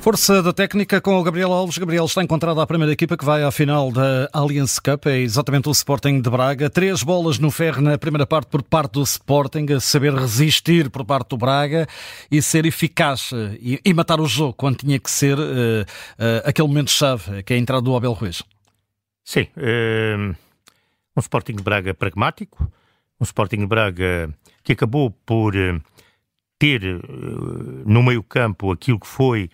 Força da técnica com o Gabriel Alves. Gabriel está encontrado à primeira equipa que vai à final da Allianz Cup. É exatamente o Sporting de Braga. Três bolas no ferro na primeira parte por parte do Sporting, a saber resistir por parte do Braga e ser eficaz e, e matar o jogo quando tinha que ser uh, uh, aquele momento-chave, que é a entrada do Abel Ruiz. Sim, uh, um Sporting de Braga pragmático, um Sporting de Braga que acabou por ter no meio-campo aquilo que foi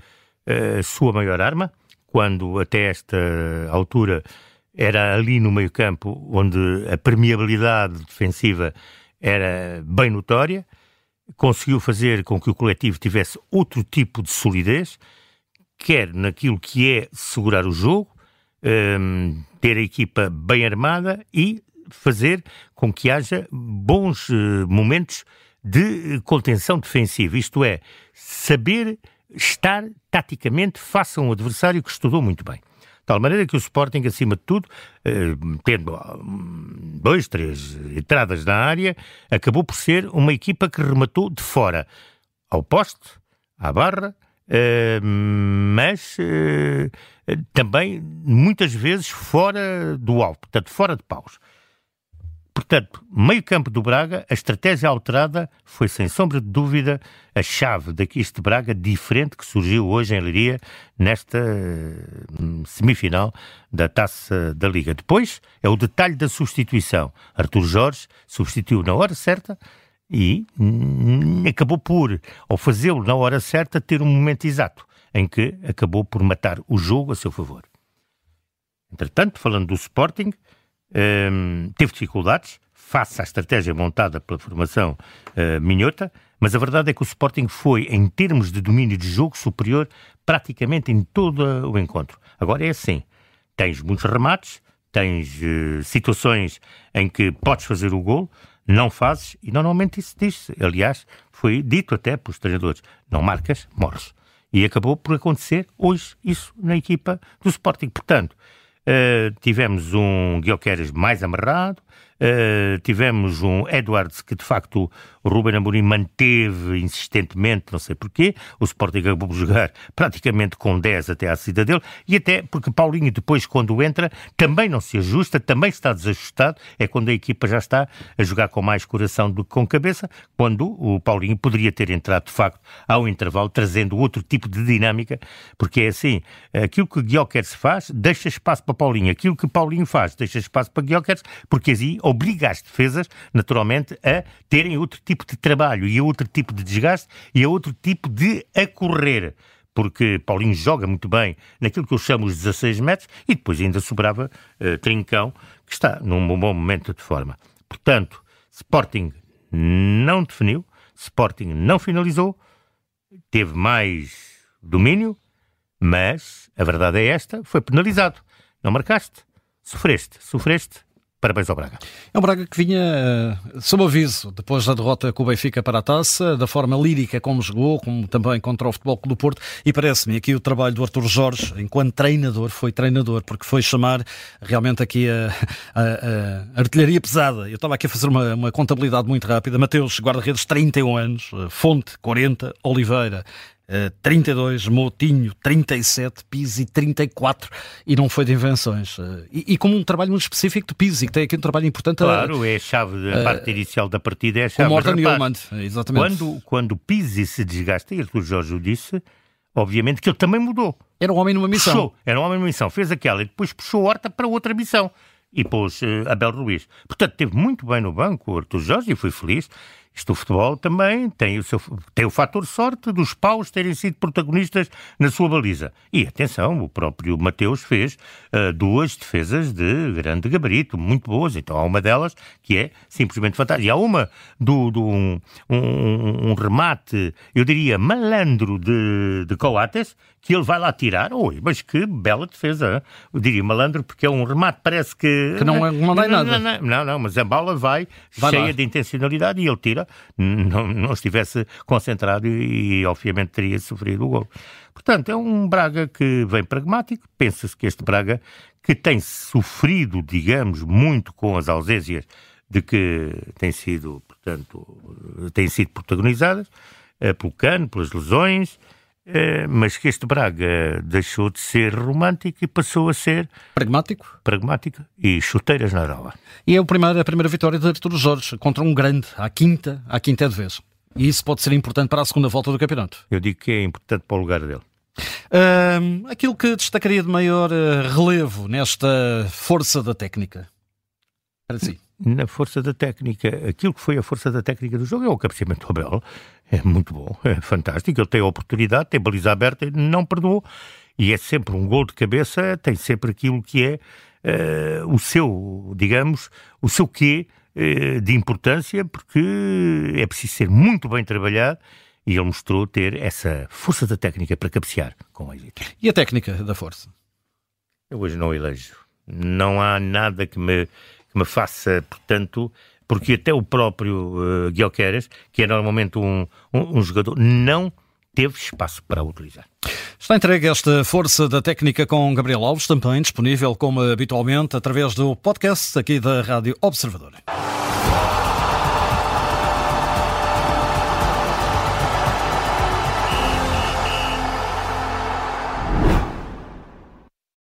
a sua maior arma, quando até esta altura era ali no meio-campo onde a permeabilidade defensiva era bem notória, conseguiu fazer com que o coletivo tivesse outro tipo de solidez, quer naquilo que é segurar o jogo, um, ter a equipa bem armada e fazer com que haja bons uh, momentos de contenção defensiva, isto é, saber estar taticamente face a um adversário que estudou muito bem. De tal maneira que o Sporting, acima de tudo, eh, tendo hum, dois, três entradas na área, acabou por ser uma equipa que rematou de fora, ao poste, à barra, eh, mas eh, também muitas vezes fora do alto, portanto, fora de paus. Portanto, meio campo do Braga, a estratégia alterada foi, sem sombra de dúvida, a chave daqui este Braga diferente que surgiu hoje em Leiria, nesta hum, semifinal da Taça da Liga. Depois, é o detalhe da substituição. Artur Jorge substituiu na hora certa e hum, acabou por, ao fazê-lo na hora certa, ter um momento exato em que acabou por matar o jogo a seu favor. Entretanto, falando do Sporting, um, teve dificuldades face à estratégia montada pela formação uh, minhota, mas a verdade é que o Sporting foi, em termos de domínio de jogo, superior praticamente em todo o encontro. Agora é assim: tens muitos remates, tens uh, situações em que podes fazer o gol, não fazes, e normalmente isso diz Aliás, foi dito até pelos treinadores: não marcas, morres. E acabou por acontecer hoje isso na equipa do Sporting. Portanto, Uh, tivemos um Guilherme mais amarrado, uh, tivemos um Edwards que de facto o Ruben Amorim manteve insistentemente, não sei porquê, o Sporting acabou por jogar praticamente com 10 até à saída dele, e até porque Paulinho depois quando entra também não se ajusta, também está desajustado, é quando a equipa já está a jogar com mais coração do que com cabeça, quando o Paulinho poderia ter entrado de facto ao intervalo, trazendo outro tipo de dinâmica, porque é assim, aquilo que Guilherme faz, deixa espaço para Paulinho, aquilo que Paulinho faz, deixa espaço para Guilherme, porque assim obriga as defesas, naturalmente, a terem outro tipo de trabalho e a outro tipo de desgaste e a outro tipo de a correr porque Paulinho joga muito bem naquilo que eu chamo os 16 metros e depois ainda sobrava uh, Trincão, que está num bom momento de forma. Portanto, Sporting não definiu, Sporting não finalizou, teve mais domínio, mas a verdade é esta, foi penalizado. Não marcaste, sofreste, sofreste Parabéns ao Braga. É um Braga que vinha uh, sob aviso depois da derrota com o Benfica para a taça, da forma lírica como jogou, como também contra o Futebol Clube do Porto, e parece-me aqui o trabalho do Artur Jorge, enquanto treinador, foi treinador, porque foi chamar realmente aqui a, a, a artilharia pesada. Eu estava aqui a fazer uma, uma contabilidade muito rápida. Mateus, guarda-redes, 31 anos, eh, Fonte, 40, Oliveira, 32, eh, Moutinho 37, Pizzi 34 e não foi de invenções. Uh, e, e, como um trabalho muito específico de Pizzi, que tem aqui um trabalho importante. Claro, a, é a chave, a uh, parte inicial da partida é a chave. O Morten Newman, exatamente. Quando, quando Pizzi se desgasta, e Arthur Jorge o disse, obviamente que ele também mudou. Era um homem numa missão. Puxou, era um homem numa missão, fez aquela e depois puxou Horta para outra missão e pôs uh, Abel Ruiz. Portanto, teve muito bem no banco o Arthur Jorge e foi feliz. Isto o futebol também tem o, seu, tem o fator sorte dos paus terem sido protagonistas na sua baliza. E atenção, o próprio Mateus fez uh, duas defesas de grande gabarito, muito boas. Então há uma delas que é simplesmente fantástica. E há uma do, do um, um, um, remate, eu diria, malandro de, de Coates, que ele vai lá tirar. Oi, mas que bela defesa. Eu diria malandro porque é um remate, parece que. Que não, é, não, não, nada. Não, não, não, mas a bola vai, vai cheia lá. de intencionalidade e ele tira não, não estivesse concentrado e, e, obviamente teria sofrido o gol. Portanto, é um Braga que vem pragmático. Pensa-se que este Braga, que tem sofrido, digamos, muito com as ausências de que têm sido, portanto, têm sido protagonizadas, uh, pelo cano, pelas lesões, eh, mas que este Braga deixou de ser romântico e passou a ser pragmático, pragmático e chuteiras na arola. E é a primeira, a primeira vitória de Arturo Jorge contra um grande, à quinta, à quinta de vez. E isso pode ser importante para a segunda volta do campeonato. Eu digo que é importante para o lugar dele. Aquilo que destacaria de maior uh, relevo nesta força da técnica? Para si. Na força da técnica, aquilo que foi a força da técnica do jogo é o cabeceamento ao Abel. É muito bom, é fantástico. Ele tem a oportunidade, tem a baliza aberta, não perdoou. E é sempre um gol de cabeça, tem sempre aquilo que é uh, o seu, digamos, o seu quê uh, de importância, porque é preciso ser muito bem trabalhado e ele mostrou ter essa força da técnica para cabecear com êxito. E a técnica da força? Eu hoje não elejo. Não há nada que me, que me faça, portanto, porque até o próprio uh, Guilherme, que é normalmente um, um, um jogador, não teve espaço para utilizar. Está entregue esta força da técnica com Gabriel Alves, também disponível como habitualmente através do podcast aqui da Rádio Observador.